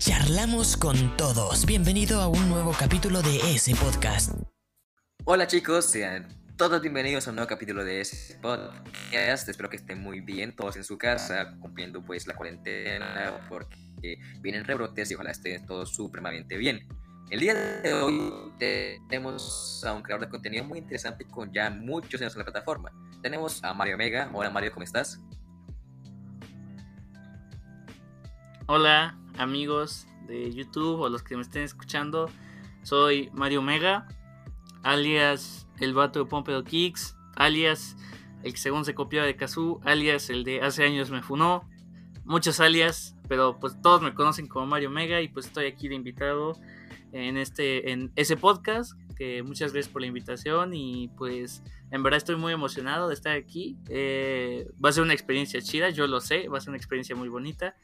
Charlamos con todos. Bienvenido a un nuevo capítulo de ese podcast. Hola chicos, sean todos bienvenidos a un nuevo capítulo de ese podcast. Espero que estén muy bien, todos en su casa, cumpliendo pues la cuarentena, porque vienen rebrotes y ojalá estén todos supremamente bien. El día de hoy tenemos a un creador de contenido muy interesante con ya muchos años en la plataforma. Tenemos a Mario Mega. Hola Mario, ¿cómo estás? Hola amigos de YouTube o los que me estén escuchando. Soy Mario Mega, alias el vato de Pompeo Kicks, alias el que según se copiaba de Kazoo, alias el de hace años me funó. Muchos alias, pero pues todos me conocen como Mario Mega y pues estoy aquí de invitado en este en ese podcast que muchas gracias por la invitación y pues en verdad estoy muy emocionado de estar aquí eh, va a ser una experiencia chida yo lo sé va a ser una experiencia muy bonita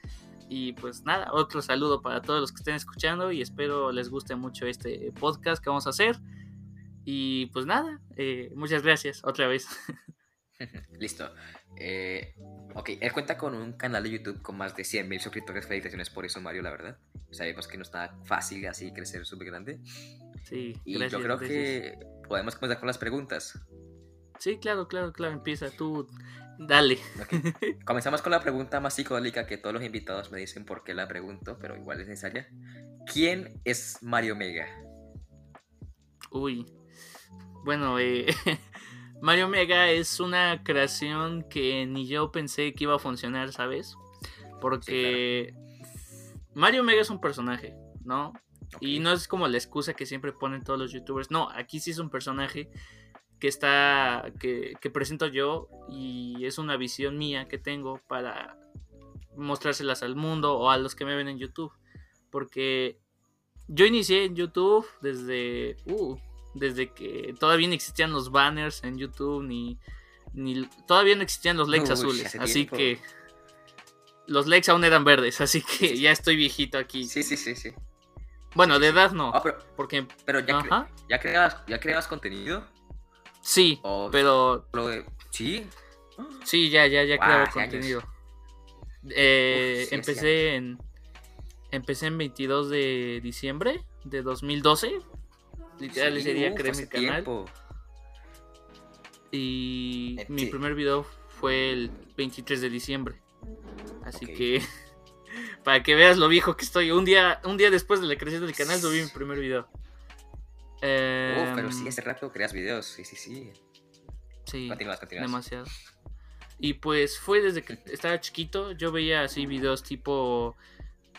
y pues nada, otro saludo para todos los que estén escuchando y espero les guste mucho este podcast que vamos a hacer. Y pues nada, eh, muchas gracias otra vez. Listo. Eh, ok, él cuenta con un canal de YouTube con más de 100.000 suscriptores. Felicitaciones por eso, Mario, la verdad. Sabemos que no está fácil así crecer súper grande. Sí, y yo creo que podemos comenzar con las preguntas. Sí, claro, claro, claro. Empieza tú. Dale. Comenzamos con la pregunta más psicodélica que todos los invitados me dicen por qué la pregunto, pero igual es necesaria. ¿Quién es Mario Mega? Uy. Bueno, eh, Mario Mega es una creación que ni yo pensé que iba a funcionar, ¿sabes? Porque Mario Mega es un personaje, ¿no? Y no es como la excusa que siempre ponen todos los youtubers. No, aquí sí es un personaje que está que, presento yo y es una visión mía que tengo para mostrárselas al mundo o a los que me ven en YouTube. Porque yo inicié en YouTube desde uh, desde que todavía no existían los banners en YouTube ni, ni todavía no existían los likes azules así que los likes aún eran verdes así que ya estoy viejito aquí. Sí sí sí sí. Bueno de edad no ah, pero, porque pero ya, ya creabas ya creabas contenido Sí, pero. ¿Sí? Sí, ya, ya, ya wow, contenido. Eh, empecé en. Empecé en 22 de diciembre de 2012. Literal, ese día creé mi canal. Y eh, mi primer video fue el 23 de diciembre. Así que. para que veas lo viejo que estoy. Un día, un día después de la creación del canal subí mi primer video. Eh, pero sí, hace rato creas videos, sí, sí, sí. Sí, demasiado. Y pues fue desde que estaba chiquito, yo veía así videos tipo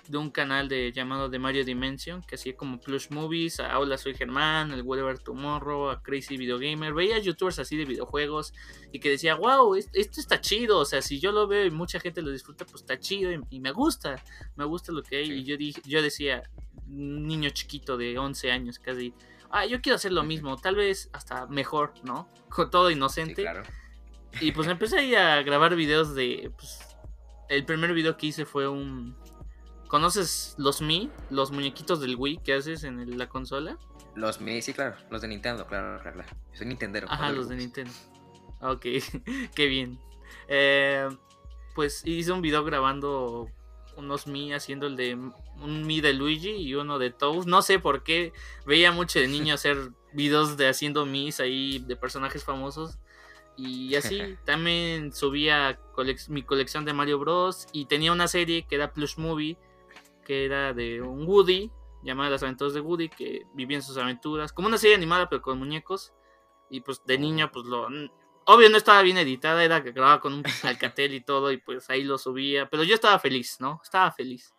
de un canal de llamado de Mario Dimension, que hacía como plush movies, a Hola soy Germán, el Whatever Tomorrow, a Crazy Video Gamer, veía youtubers así de videojuegos y que decía, wow, esto está chido, o sea, si yo lo veo y mucha gente lo disfruta, pues está chido y, me gusta, me gusta lo que hay. Y yo, dije, yo decía, niño chiquito de 11 años casi, ah, yo quiero hacer lo mismo, tal vez hasta mejor, ¿no? Con todo inocente. claro. Y pues empecé ahí a grabar videos de, pues, el primer video que hice fue un... ¿Conoces los Mi? Los muñequitos del Wii que haces en la consola. Los Mi, sí, claro. Los de Nintendo, claro, claro. Soy Nintendo. Ajá, los de Nintendo. Ok, qué bien. Eh, pues hice un video grabando unos Mi haciendo el de un Mi de Luigi y uno de Toad. No sé por qué veía mucho de niño hacer videos de haciendo Mis ahí de personajes famosos. Y así también subía mi colección de Mario Bros. Y tenía una serie que era Plush Movie, que era de un Woody, llamada Las aventuras de Woody, que vivía en sus aventuras. Como una serie animada, pero con muñecos. Y pues de niño, pues lo. Obvio no estaba bien editada, era que grababa con un alcatel y todo, y pues ahí lo subía. Pero yo estaba feliz, ¿no? Estaba feliz.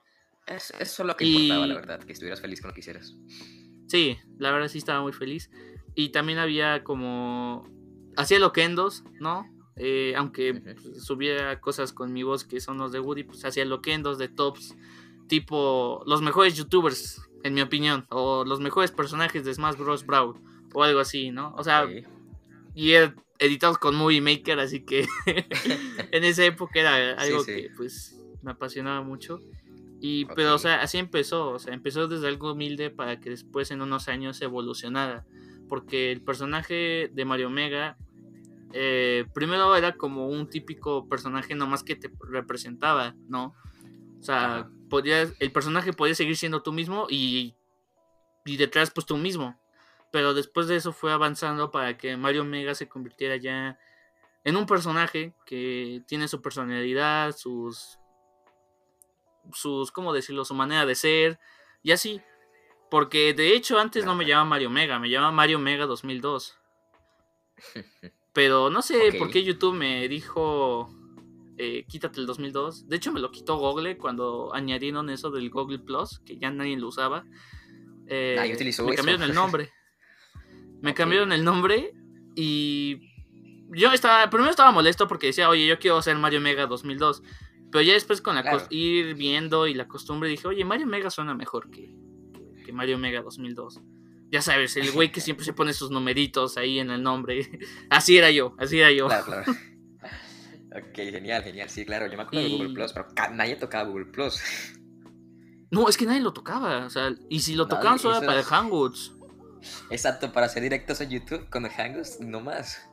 Es, eso es lo que importaba, la verdad, que estuvieras feliz con lo que hicieras. Sí, la verdad sí estaba muy feliz. Y también había como. Hacía loquendos, ¿no? Eh, aunque pues, subía cosas con mi voz que son los de Woody, pues hacía loquendos de tops. Tipo los mejores youtubers, en mi opinión. O los mejores personajes de Smash Bros. Brawl. O algo así, ¿no? O sea. Y editados con Movie Maker, así que en esa época era algo que pues me apasionaba mucho. Y, pero, o sea, así empezó, o sea, empezó desde algo humilde para que después en unos años evolucionara. Porque el personaje de Mario Mega, eh, primero era como un típico personaje nomás que te representaba, ¿no? O sea, podías, el personaje podía seguir siendo tú mismo y, y detrás pues tú mismo. Pero después de eso fue avanzando para que Mario Mega se convirtiera ya en un personaje que tiene su personalidad, sus sus, ¿cómo decirlo? Su manera de ser y así. Porque de hecho antes no me llamaba Mario Mega, me llamaba Mario Mega 2002. Pero no sé por qué YouTube me dijo, eh, quítate el 2002. De hecho me lo quitó Google cuando añadieron eso del Google Plus, que ya nadie lo usaba. Eh, me cambiaron el nombre. Me cambiaron el nombre y yo estaba, primero estaba molesto porque decía, oye, yo quiero hacer Mario Mega 2002. Pero ya después con la ir viendo y la costumbre dije, oye, Mario Mega suena mejor que, que Mario Mega 2002. Ya sabes, el güey que siempre se pone sus numeritos ahí en el nombre. así era yo, así era yo. Claro, claro. ok, genial, genial. Sí, claro, yo me acuerdo de Google Plus, pero nadie tocaba Google Plus. No, es que nadie lo tocaba. O sea, y si lo tocaban solo era para Hangouts. Exacto, para hacer directos a YouTube con Hangouts, no más.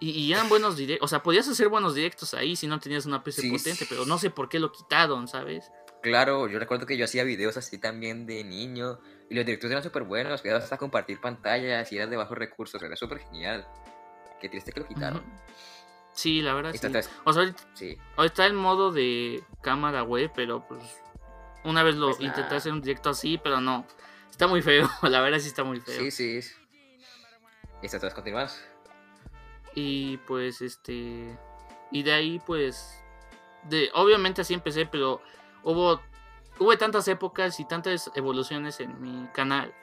Y, eran buenos directos. O sea, podías hacer buenos directos ahí si no tenías una PC potente, pero no sé por qué lo quitaron, ¿sabes? Claro, yo recuerdo que yo hacía videos así también de niño. Y los directos eran súper buenos. Podías hasta compartir pantallas y eran de bajos recursos. Era súper genial. Qué triste que lo quitaron. Sí, la verdad. Sí. O sea, ahorita, está el modo de cámara web, pero pues. Una vez lo pues intenté hacer un directo así, pero no. Está muy feo. La verdad sí está muy feo. Sí, sí. ¿Y estás continuas? Y pues este. Y de ahí pues. De, obviamente así empecé, pero hubo. Hubo tantas épocas y tantas evoluciones en mi canal.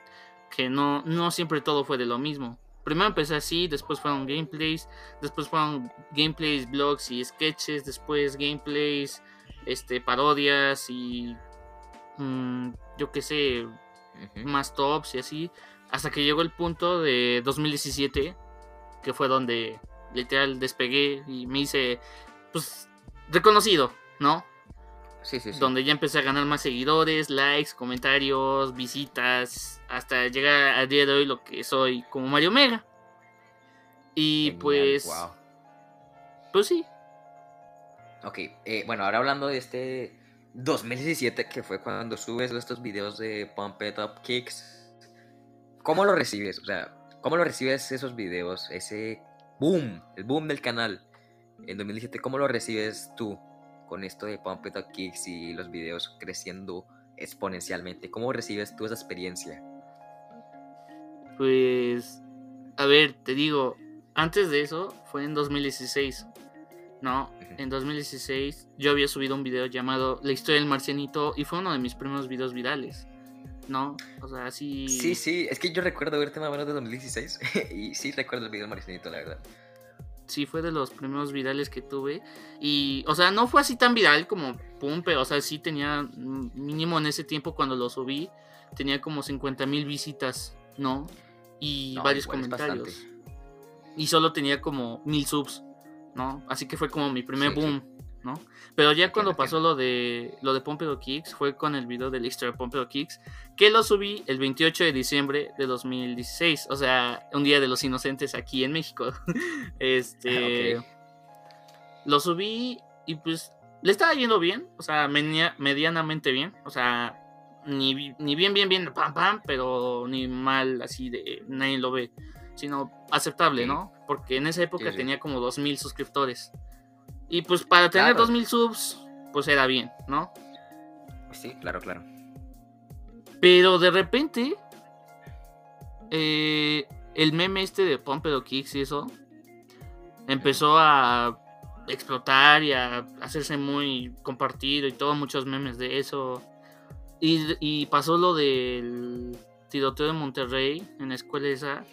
Que no, no siempre todo fue de lo mismo. Primero empecé así, después fueron gameplays, después fueron gameplays, blogs y sketches, después gameplays, este, parodias y mm, yo qué sé, más tops y así, hasta que llegó el punto de 2017 que fue donde literal despegué y me hice, pues, reconocido, ¿no? Sí, sí, sí. Donde ya empecé a ganar más seguidores, likes, comentarios, visitas, hasta llegar a día de hoy lo que soy como Mario Mega. Y pues... Pues sí. Ok, eh, bueno, ahora hablando de este 2017, que fue cuando subes estos videos de Pump It Up Kicks, ¿cómo lo recibes? O sea, ¿Cómo lo recibes esos videos? Ese boom, el boom del canal en 2017, ¿cómo lo recibes tú con esto de Pump It Up Kicks y los videos creciendo exponencialmente? ¿Cómo recibes tú esa experiencia? Pues, a ver, te digo, antes de eso fue en 2016. No, en 2016 yo había subido un video llamado La historia del marcianito y fue uno de mis primeros videos virales. ¿no? O sea, sí. Sí, sí, es que yo recuerdo verte más o menos de 2016 y sí recuerdo el video Maricinito, la verdad. Sí, fue de los primeros virales que tuve. Y, o sea, no fue así tan viral como Pum, pero, o sea, sí tenía mínimo en ese tiempo cuando lo subí, tenía como 50 mil visitas, ¿no? Y varios comentarios. Y solo tenía como mil subs, ¿no? Así que fue como mi primer boom. ¿no? Pero ya cuando pasó lo de lo de Pompeo Kicks, fue con el video de la historia de Pompeo Kicks, que lo subí el 28 de diciembre de 2016, o sea, un día de los inocentes aquí en México. este lo subí y pues le estaba yendo bien, o sea, medianamente bien, o sea, ni, ni bien, bien, bien, pam, pam, pero ni mal, así de nadie lo ve, sino aceptable, ¿no? Porque en esa época tenía como 2000 suscriptores. Y pues para tener 2000 subs, pues era bien, ¿no? Sí, claro, claro. Pero de repente, eh, el meme este de Pompeo Kicks y eso, empezó a explotar y a hacerse muy compartido y todo, muchos memes de eso. Y, y pasó lo del tiroteo de Monterrey en la escuela esa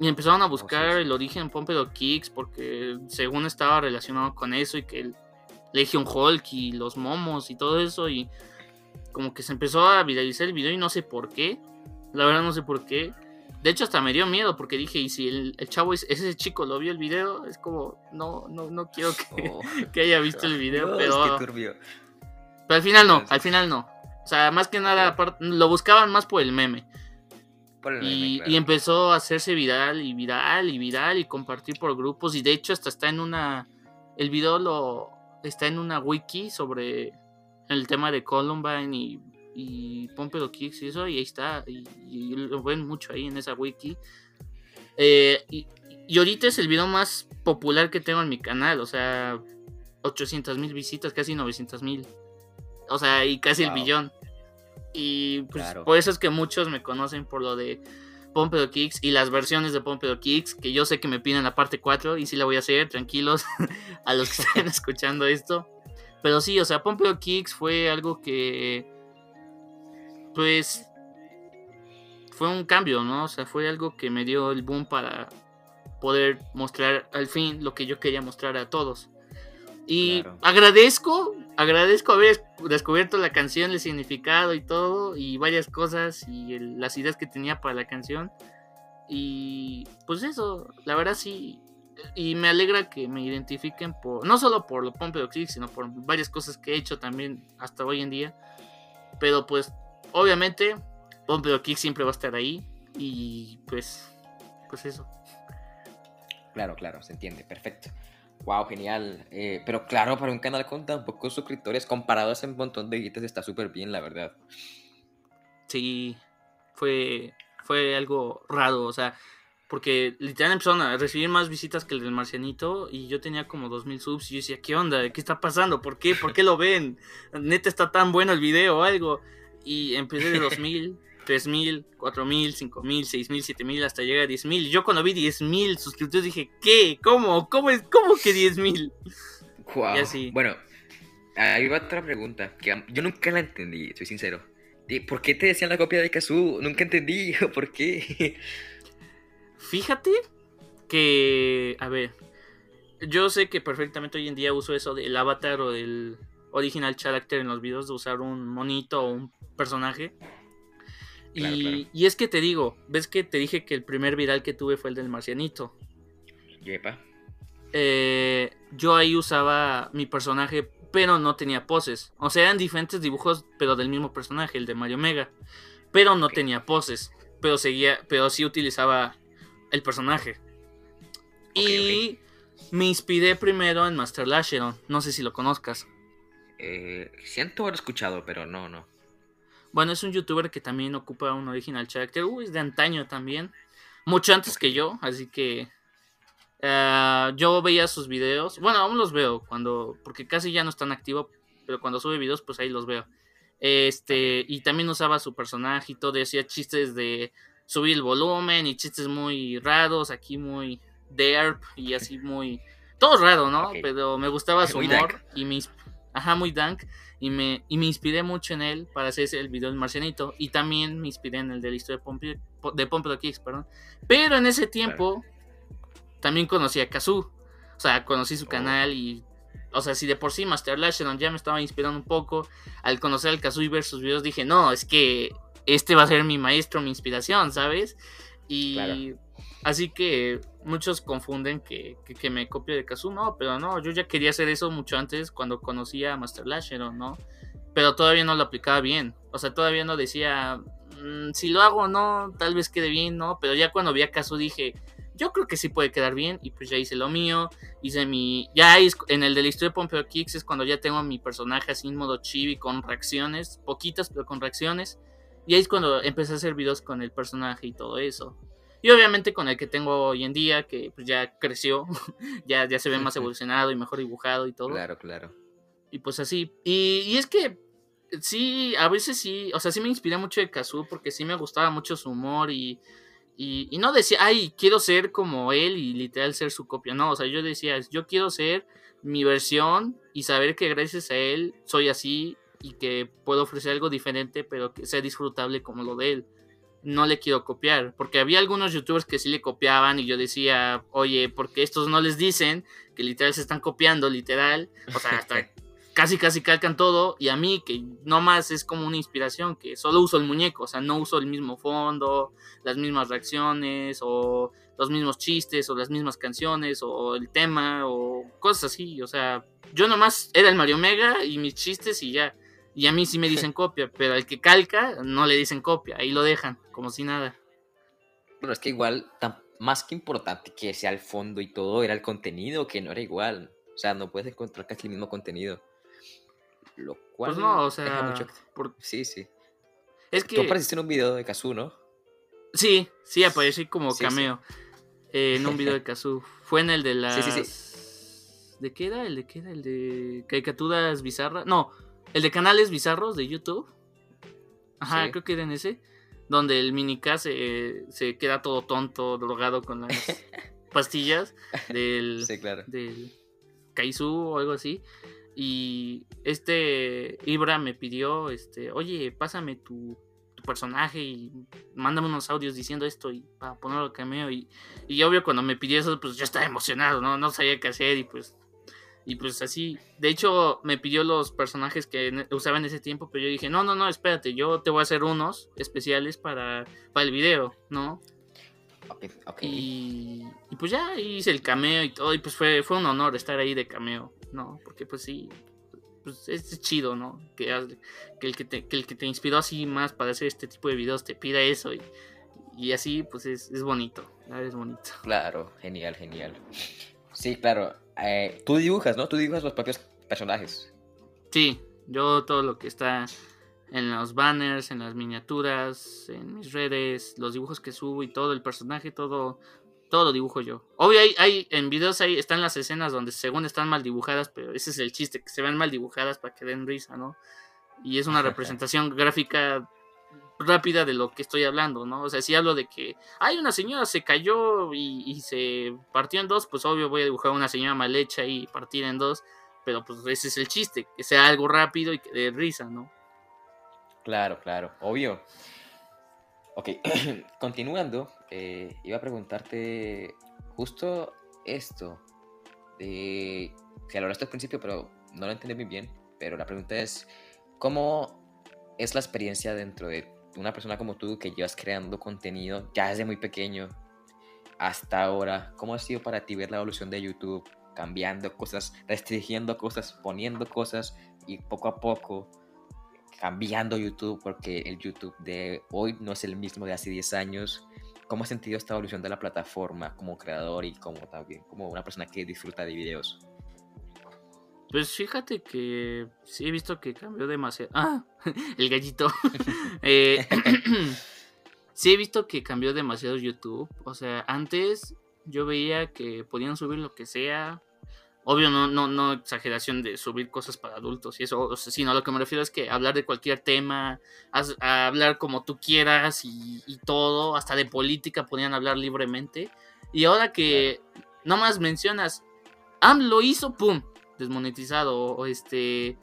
y empezaron a oh, buscar el origen Pompeo Kicks porque según estaba relacionado con eso y que el Legion Hulk y los momos y todo eso y como que se empezó a viralizar el video y no sé por qué. La verdad no sé por qué. De hecho hasta me dio miedo porque dije, y si el, chavo es ese chico lo vio el video, es como, no, no, no quiero que, oh. haya visto el video, pero... pero al final no, al final no. O sea, más que nada lo buscaban más por el meme y, empezó a hacerse viral y viral y viral y compartir por grupos. Y de hecho, hasta está en una. El video lo está en una wiki sobre el tema de Columbine y, y Pompeo Kicks y eso, y ahí está, y, lo ven mucho ahí en esa wiki. Eh, y, y, ahorita es el video más popular que tengo en mi canal, o sea, 800 mil visitas, casi 900 mil. O sea, y casi el billón. Y pues por eso es que muchos me conocen por lo de Pompeo Kicks y las versiones de Pompeo Kicks, que yo sé que me piden la parte 4 y sí la voy a hacer, tranquilos a los que estén escuchando esto. Pero sí, o sea, Pompeo Kicks fue algo que, pues, fue un cambio, ¿no? O sea, fue algo que me dio el boom para poder mostrar al fin lo que yo quería mostrar a todos. Y agradezco, agradezco haber descubierto la canción, el significado y todo, y varias cosas y las ideas que tenía para la canción. Y pues eso, la verdad sí. Y me alegra que me identifiquen por, no solo por lo Pompeo Kicks, sino por varias cosas que he hecho también hasta hoy en día. Pero pues, obviamente, Pompeo Kicks siempre va a estar ahí. Y pues, pues eso. Claro, claro, se entiende, perfecto. Wow, genial. Eh, pero claro, para un canal con tan pocos suscriptores, comparado a ese montón de guitas, está súper bien, la verdad. Sí, fue, fue algo raro, o sea, porque literalmente empezaron a recibir más visitas que el del Marcianito y yo tenía como 2000 subs y yo decía, ¿qué onda? ¿Qué está pasando? ¿Por qué? ¿Por qué lo ven? Neta está tan bueno el video o algo. Y empecé de 2000 3000, 4000, 5000, 6000, 7000 hasta llegar a 10000. Yo cuando vi 10000 suscriptores dije, ¿qué? ¿Cómo? ¿Cómo, es? ¿Cómo que 10000? Wow. Y así. Bueno, ahí va otra pregunta que yo nunca la entendí, soy sincero. ¿Por qué te decían la copia de Kazoo? Nunca entendí, ¿por qué? Fíjate que, a ver, yo sé que perfectamente hoy en día uso eso del avatar o del original character en los videos de usar un monito o un personaje y, es que te digo, ves que te dije que el primer viral que tuve fue el del marcianito. Yepa. Eh, yo ahí usaba mi personaje, pero no tenía poses. O sea, eran diferentes dibujos, pero del mismo personaje, el de Mario Mega. Pero no tenía poses. Pero seguía, pero sí utilizaba el personaje. y me inspiré primero en Master Lasheron. No sé si lo conozcas. Eh, siento haber escuchado, pero no, no. Bueno, es un youtuber que también ocupa un original character. Uy, es de antaño también. Mucho antes que yo, así que. Eh, yo veía sus videos. Bueno, aún los veo cuando. Porque casi ya no están activo. Pero cuando sube videos, pues ahí los veo. Este. Y también usaba su personaje y todo. hacía chistes de subir el volumen. Y chistes muy raros. Aquí muy derp. Y así muy. Todo raro, ¿no? Pero me gustaba su humor. Y mis. Ajá, muy dank y me, y me inspiré mucho en él para hacer el video del marcianito y también me inspiré en el de la historia de Pompeo, de Pompeo Kicks, perdón. Pero en ese tiempo también conocí a Kazoo, o sea, conocí su oh. canal y, o sea, si de por sí Master Lasheron ya me estaba inspirando un poco, al conocer al Kazoo y ver sus videos dije, no, es que este va a ser mi maestro, mi inspiración, ¿sabes? Y así que muchos confunden que, me copio de Kazoo, no, pero no, yo ya quería hacer eso mucho antes cuando conocía a Master Lasher, ¿no? Pero todavía no lo aplicaba bien, o sea, todavía no decía, mm, si lo hago no, tal vez quede bien, ¿no? Pero ya cuando vi a Kazoo dije, yo creo que sí puede quedar bien y pues ya hice lo mío, hice mi, ya en el de la historia de Pompeo Kicks es cuando ya tengo mi personaje así en modo chibi con reacciones, poquitas pero con reacciones. Y ahí es cuando empecé a hacer videos con el personaje y todo eso. Y obviamente con el que tengo hoy en día, que pues ya creció, ya, ya se ve más evolucionado y mejor dibujado y todo. Claro, claro. Y pues así. Y, es que sí, a veces sí, o sea, sí me inspiré mucho de Kazu porque sí me gustaba mucho su humor y, y, y, no decía, ay, quiero ser como él y literal ser su copia. No, o sea, yo decía, yo quiero ser mi versión y saber que gracias a él soy así y que puedo ofrecer algo diferente, pero que sea disfrutable como lo de él no le quiero copiar. Porque había algunos youtubers que sí le copiaban y yo decía, oye, porque estos no les dicen que literal se están copiando, literal. O sea, hasta casi casi calcan todo. Y a mí, que no más es como una inspiración, que solo uso el muñeco, o sea, no uso el mismo fondo, las mismas reacciones, o los mismos chistes, o las mismas canciones, o el tema, o cosas así. O sea, yo nomás era el Mario Mega y mis chistes y ya. Y a mí sí me dicen copia, pero al que calca no le dicen copia, ahí lo dejan, como si nada. Bueno, es que igual, más que importante que sea el fondo y todo, era el contenido, que no era igual. O sea, no puedes encontrar casi el mismo contenido. Lo cual Pues no, o sea, mucho- por- Sí, sí. es Tú que apareciste en un video de Kazu, ¿no? sí, sí aparecí como Sí, sí. cameo eh, en un video de Kazoo. Fue en el de las Sí, sí, sí. ¿De qué era? ¿El de qué era? ¿El de caricaturas bizarras? No, el de canales bizarros de YouTube. Ajá, Sí. creo que era en ese. Donde el minica se, se queda todo tonto, drogado con las pastillas del, Sí, claro. del Kaizu o algo así. Y este Ibra me pidió, este, oye, pásame tu, tu personaje y mándame unos audios diciendo esto y para ponerlo al cameo. Y, y obvio cuando me pidió eso, pues yo estaba emocionado, ¿no? No sabía qué hacer y pues... Y pues así, de hecho me pidió los personajes que usaba en ese tiempo, pero yo dije, no, no, no, espérate, yo te voy a hacer unos especiales para, para el video, ¿no? Ok, ok. Y, y pues ya hice el cameo y todo, y pues fue, fue un honor estar ahí de cameo, ¿no? Porque pues sí, pues es chido, ¿no? Que, que, el, que, te, que el que te inspiró así más para hacer este tipo de videos te pida eso y, y así pues es, es bonito, verdad es bonito. Claro, genial, genial. Sí, claro. eh, tú dibujas, ¿no? Tú dibujas los propios personajes. Sí, yo todo lo que está en los banners, en las miniaturas, en mis redes, los dibujos que subo y todo el personaje, todo, todo lo dibujo yo. Obvio, hay, hay en videos ahí están las escenas donde según están mal dibujadas, pero ese es el chiste, que se ven mal dibujadas para que den risa, ¿no? Y es una representación gráfica rápida de lo que estoy hablando, ¿no? O sea, si hablo de que hay una señora se cayó y, se partió en dos, pues obvio voy a dibujar una señora mal hecha y partir en dos, pero pues ese es el chiste, que sea algo rápido y que dé risa, ¿no? Claro, claro, obvio. Ok, continuando, eh, iba a preguntarte justo esto. De, que lo hablaste al principio, pero no lo entendí muy bien. Pero la pregunta es, ¿cómo es la experiencia dentro de una persona como tú que llevas creando contenido ya desde muy pequeño hasta ahora? ¿Cómo ha sido para ti ver la evolución de YouTube? Cambiando cosas, restringiendo cosas, poniendo cosas y poco a poco cambiando YouTube porque el YouTube de hoy no es el mismo de hace 10 años. ¿Cómo has sentido esta evolución de la plataforma como creador y como también como una persona que disfruta de videos? Pues fíjate que sí he visto que cambió demasiado. Ah, el gallito. Eh, sí he visto que cambió demasiado YouTube. O sea, antes yo veía que podían subir lo que sea. Obvio, no, no, no exageración de subir cosas para adultos y eso, o sea, sino a lo que me refiero es que hablar de cualquier tema, a hablar como tú quieras y, y todo, hasta de política podían hablar libremente. Y ahora que nomás mencionas, AMLO hizo, ¡pum! desmonetizado o este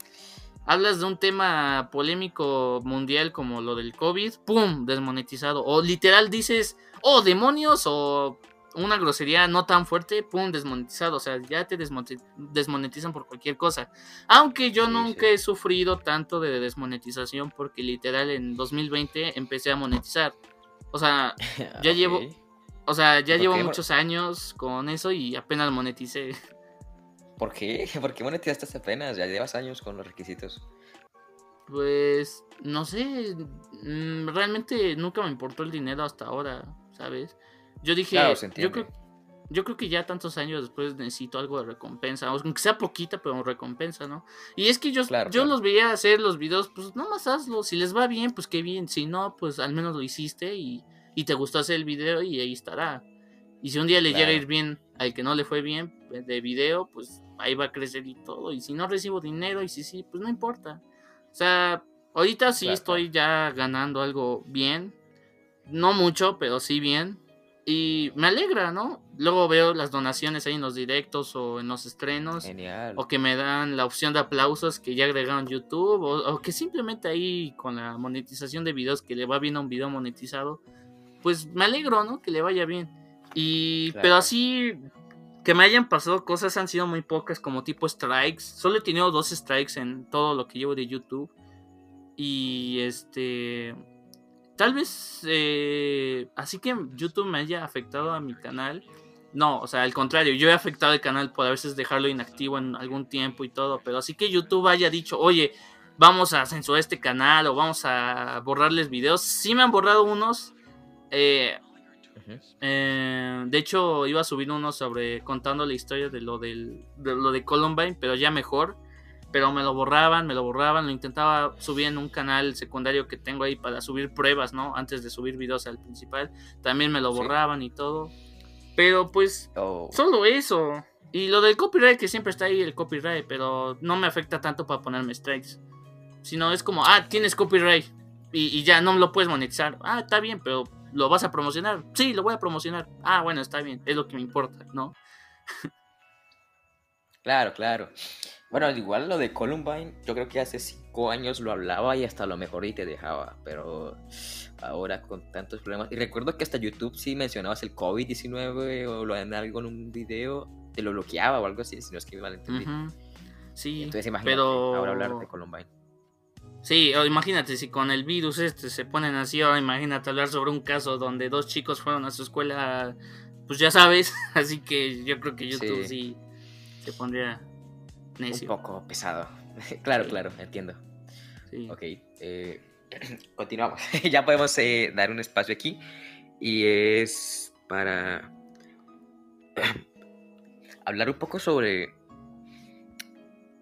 hablas de un tema polémico mundial como lo del COVID, pum, desmonetizado o literal dices, "Oh, demonios" o una grosería no tan fuerte, pum, desmonetizado, o sea, ya te desmonetizan por cualquier cosa. Aunque yo Sí, nunca sí. he sufrido tanto de desmonetización porque literal en 2020 empecé a monetizar. O sea, Ya llevo- o sea, ya ¿Por llevo muchos años con eso y apenas moneticé. ¿Por qué? ¿Por qué monetizaste hasta apenas? Ya llevas años con los requisitos. Pues no sé, mm, realmente nunca me importó el dinero hasta ahora, ¿sabes? Yo dije, Claro, yo creo, yo creo que ya tantos años después necesito algo de recompensa, aunque sea poquita, pero recompensa, ¿no? Y es que yo, Claro, yo claro. los veía hacer los videos, pues nomás hazlo, si les va bien, pues qué bien, si no, pues al menos lo hiciste y, y te gustó hacer el video y ahí estará. Y si un día le llega a ir bien al que no le fue bien eh, de video, pues ahí va a crecer y todo. Y si no recibo dinero y si sí, pues no importa. O sea, ahorita sí Claro, estoy ya ganando algo bien. No mucho, pero sí bien. Y me alegra, ¿no? Luego veo las donaciones ahí en los directos o en los estrenos. Genial. O que me dan la opción de aplausos que ya agregaron YouTube. O, o que simplemente ahí con la monetización de videos que le va bien a un video monetizado. Pues me alegro, ¿no? Que le vaya bien. Y... Claro. Pero así... Que me hayan pasado cosas han sido muy pocas como tipo strikes. Solo he tenido dos strikes en todo lo que llevo de YouTube. Y este... Tal vez... eh, así que YouTube me haya afectado a mi canal. No, o sea, al contrario, yo he afectado el canal por a veces dejarlo inactivo en algún tiempo y todo, pero así que YouTube haya dicho, oye, vamos a censurar este canal o vamos a borrarles videos. Sí me han borrado unos. eh, Eh, de hecho, iba a subir uno sobre contando la historia de lo del, de lo de Columbine, pero ya mejor. pero me lo borraban, me lo borraban, lo intentaba subir en un canal secundario que tengo ahí para subir pruebas, ¿no? Antes de subir videos al principal, también me lo Sí. borraban y todo. Pero pues Oh, solo eso. Y lo del copyright, que siempre está ahí el copyright, pero no me afecta tanto para ponerme strikes. Sino es como, ah, tienes copyright y, y ya no lo puedes monetizar. Ah, está bien, pero ¿lo vas a promocionar? Sí, lo voy a promocionar. Ah, bueno, está bien, es lo que me importa, ¿no? Claro, claro. Bueno, igual lo de Columbine, yo creo que hace cinco años lo hablaba y hasta lo mejor y te dejaba, pero ahora con tantos problemas. Y recuerdo que hasta YouTube sí mencionabas el COVID-19 o lo en algo en un video, te lo bloqueaba o algo así, si no es que me malentendí. Ujú. Sí, Entonces imagínate pero... ahora hablar de Columbine. Sí, o imagínate si con el virus este se ponen así, ahora imagínate hablar sobre un caso donde dos chicos fueron a su escuela, pues ya sabes, así que yo creo que YouTube sí, se pondría necio. Un poco pesado. claro, Sí. claro, entiendo. sí. Ok, eh, continuamos. ya podemos eh, dar un espacio aquí y es para hablar un poco sobre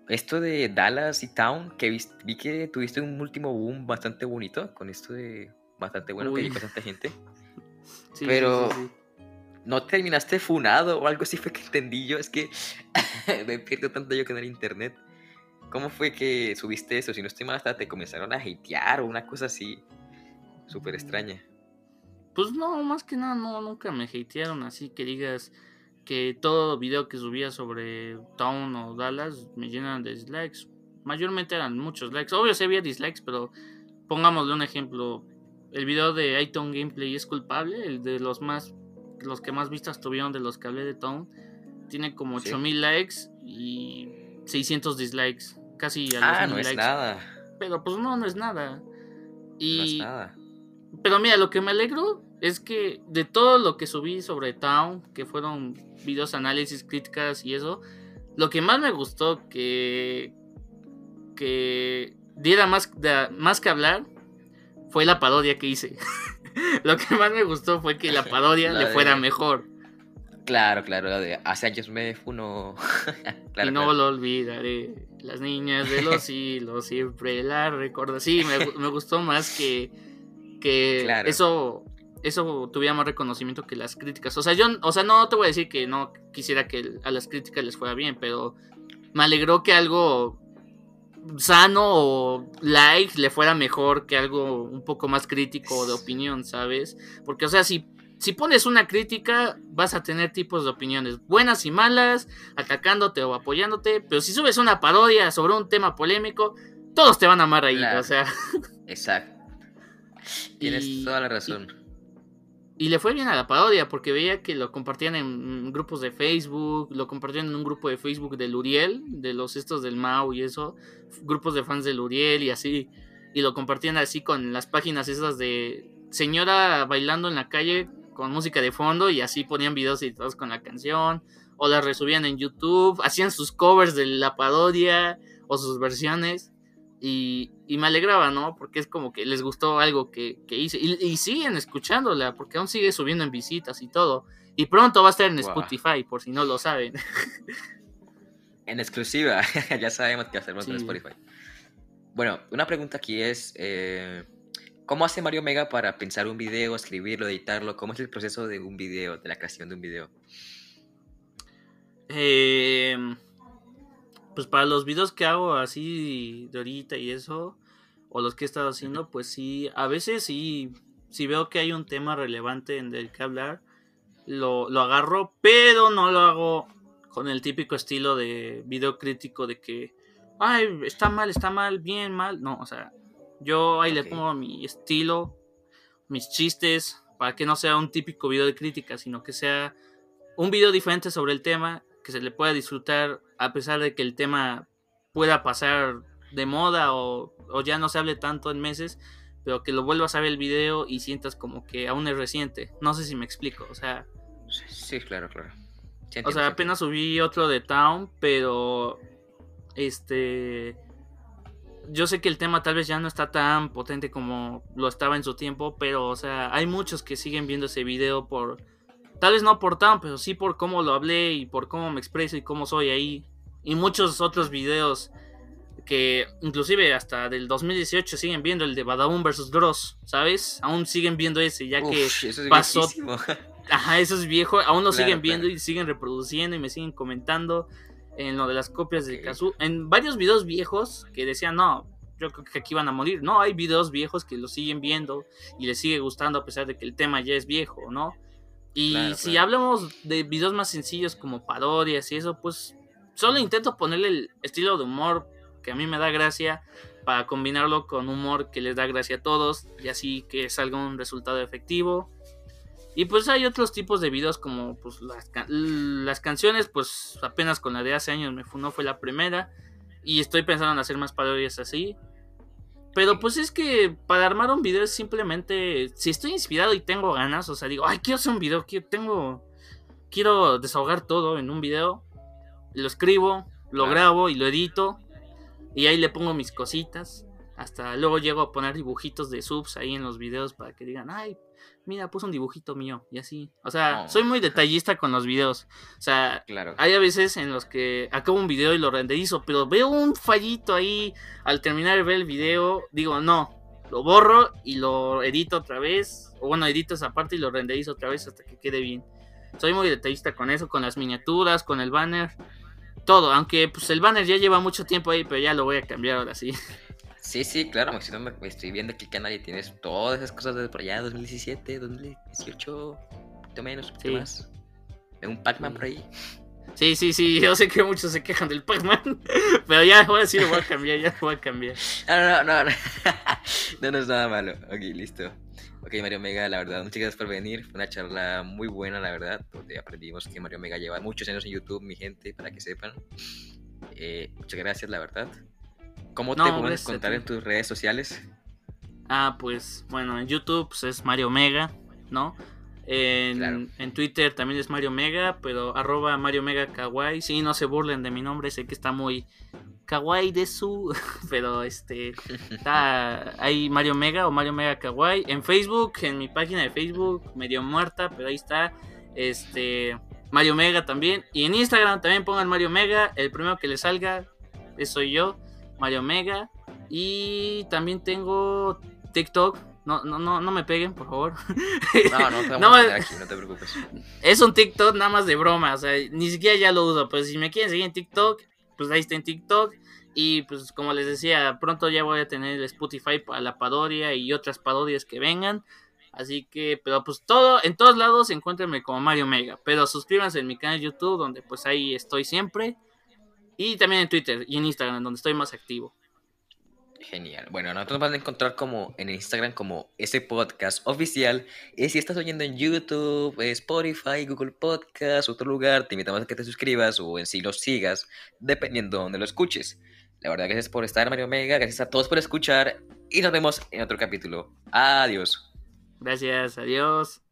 esto de Dallas y Town, que vi, que tuviste un último boom bastante bonito con esto de bastante bueno que llegó tanta gente. Sí, pero- sí, sí. ¿No terminaste funado o algo así fue que entendí yo? Es que me pierdo tanto yo que en el internet. ¿Cómo fue que subiste eso? Si no estoy mal, hasta te comenzaron a hatear o una cosa así. Súper extraña. Pues no, más que nada, no, nunca me hatearon así que digas que todo video que subía sobre Town o Dallas me llenan de dislikes. Mayormente eran muchos likes. Obvio sí había dislikes, pero pongámosle un ejemplo. El video de iTown Gameplay es culpable, el de los más los que más vistas tuvieron de los que hablé de Town. Tiene como Sí. 8000 likes y 600 dislikes. Casi a los Ah, 1000 no es likes. nada. Pero pues no, no es nada. No Y es nada. Pero mira, lo que me alegro es que de todo lo que subí sobre Town, que fueron videos, análisis, críticas y eso, lo que más me gustó que, que diera más, de- más que hablar fue la parodia que hice. lo que más me gustó fue que la parodia La le de- fuera mejor. Claro, claro. lo de hace años me funo. claro, y no claro. lo olvidaré. Las niñas de los hilos siempre la recuerdo. Sí, me gustó más que, que Claro. eso eso tuviera más reconocimiento que las críticas. O sea, yo, o sea, no te voy a decir que no quisiera que a las críticas les fuera bien, pero me alegró que algo sano o like le fuera mejor que algo un poco más crítico de opinión, ¿sabes? Porque, o sea, si, si pones una crítica, vas a tener tipos de opiniones buenas y malas, atacándote o apoyándote, pero si subes una parodia sobre un tema polémico, todos te van a amar ahí, Claro. o sea. Exacto. Tienes Y- toda la razón. Y le fue bien a la parodia porque veía que lo compartían en grupos de Facebook, lo compartían en un grupo de Facebook del Uriel, de los estos del Mau y eso, grupos de fans del Uriel y así, y lo compartían así con las páginas esas de señora bailando en la calle con música de fondo y así ponían videos editados con la canción, o las resubían en YouTube, hacían sus covers de la parodia o sus versiones. Y, y me alegraba, ¿no? Porque es como que les gustó algo que, que hice. Y, y siguen escuchándola, porque aún sigue subiendo en visitas y todo. Y pronto va a estar en. Spotify, por si no lo saben. En exclusiva, ya sabemos que hacemos en. Spotify. Bueno, una pregunta aquí es, eh, ¿cómo hace Mario Mega para pensar un video, escribirlo, editarlo? ¿Cómo es el proceso de un video, de la creación de un video? Eh, pues para los videos que hago así de ahorita y eso, o los que he estado haciendo, pues sí, a veces sí, si veo que hay un tema relevante en del que hablar, lo, lo agarro, pero no lo hago con el típico estilo de video crítico de que, ay, está mal, está mal, bien, mal. No, o sea, yo ahí le pongo mi estilo, mis chistes, para que no sea un típico video de crítica, sino que sea un video diferente sobre el tema, que se le pueda disfrutar a pesar de que el tema pueda pasar de moda o, o ya no se hable tanto en meses, pero que lo vuelvas a ver el video y sientas como que aún es reciente. No sé si me explico, o sea, Sí, sí, claro, claro. Sí, o sea, apenas subí otro de Town, pero este yo sé que el tema tal vez ya no está tan potente como lo estaba en su tiempo, pero o sea, hay muchos que siguen viendo ese video por tal vez no por Town, pero sí por cómo lo hablé y por cómo me expreso y cómo soy ahí. Y muchos otros videos que inclusive hasta del 2018 siguen viendo el de Badaum vs. Gross, ¿sabes? Aún siguen viendo ese, ya que eso es pasó- viejísimo. Ajá, eso es viejo. Aún lo Claro, siguen viendo claro. y siguen reproduciendo y me siguen comentando en lo de las copias del Ok. Kazoo. En varios videos viejos que decían, no, yo creo que aquí van a morir. No, hay videos viejos que lo siguen viendo y les sigue gustando a pesar de que el tema ya es viejo, ¿no? Y Claro, si claro. hablamos de videos más sencillos como parodias y eso, pues solo intento ponerle el estilo de humor que a mí me da gracia para combinarlo con humor que les da gracia a todos y así que salga un resultado efectivo. Y pues hay otros tipos de videos como pues las, ca- las canciones, pues apenas con la de hace años me fu- no fue la primera y estoy pensando en hacer más parodias así. Pero pues es que para armar un video es simplemente si estoy inspirado y tengo ganas, o sea, digo, ay, quiero hacer un video, quiero tengo quiero desahogar todo en un video, lo escribo, lo grabo y lo edito y ahí le pongo mis cositas. Hasta luego llego a poner dibujitos de subs ahí en los videos para que digan, ay, mira, puse un dibujito mío y así. O sea, Oh. soy muy detallista con los videos. O sea, Claro. hay a veces en los que acabo un video y lo renderizo, pero veo un fallito ahí al terminar de ver el video, digo, no, lo borro y lo edito otra vez, o bueno, edito esa parte y lo renderizo otra vez hasta que quede bien. Soy muy detallista con eso, con las miniaturas, con el banner, todo, aunque pues el banner ya lleva mucho tiempo ahí, pero ya lo voy a cambiar ahora sí. Sí, sí, claro, me estoy, me estoy viendo aquí canal y tienes todas esas cosas de por allá, 2017, 2018, un poquito menos, un poquito Sí. más. Veo un Pac-Man Sí. por ahí. Sí, sí, sí, yo sé que muchos se quejan del Pac-Man, pero ya ahora sí lo voy a cambiar, ya lo voy a cambiar. Ah, no, no, no. no, no es nada malo. Ok, listo. Ok, Mario Mega, la verdad, muchas gracias por venir. Fue una charla muy buena, la verdad, donde aprendimos que Mario Mega lleva muchos años en YouTube, mi gente, para que sepan. Eh, muchas gracias, la verdad. ¿Cómo No, te a encontrar ti. en tus redes sociales? Ah, pues bueno, en YouTube pues, es Mario Mega, ¿no? En, Claro. en Twitter también es Mario Mega, pero arroba Mario Mega Kawaii. Sí, no se burlen de mi nombre, sé que está muy kawaii de su, pero este, está ahí Mario Mega o Mario Mega Kawaii. En Facebook, en mi página de Facebook, medio muerta, pero ahí está, este, Mario Mega también. Y en Instagram también pongan Mario Mega, el primero que le salga, soy yo, Mario Mega. Y también tengo TikTok. No, no, no, no me peguen, por favor. No, no te vamos No, a tener aquí, no te preocupes. Es un TikTok nada más de broma. O sea, ni siquiera ya lo uso. Pero si me quieren seguir en TikTok, pues ahí está en TikTok. Y pues como les decía, pronto ya voy a tener el Spotify para la parodia y otras parodias que vengan. Así que, pero pues todo, en todos lados encuéntrenme como Mario Mega. Pero suscríbanse en mi canal de YouTube, donde pues ahí estoy siempre. Y también en Twitter y en Instagram, donde estoy más activo. Genial. Bueno, nosotros nos van a encontrar como en Instagram como ese podcast oficial. Y si estás oyendo en YouTube, Spotify, Google Podcast, otro lugar, te invitamos a que te suscribas o en sí los sigas, dependiendo de donde lo escuches. La verdad, gracias por estar, Mario Mega. Gracias a todos por escuchar. Y nos vemos en otro capítulo. Adiós. Gracias, adiós.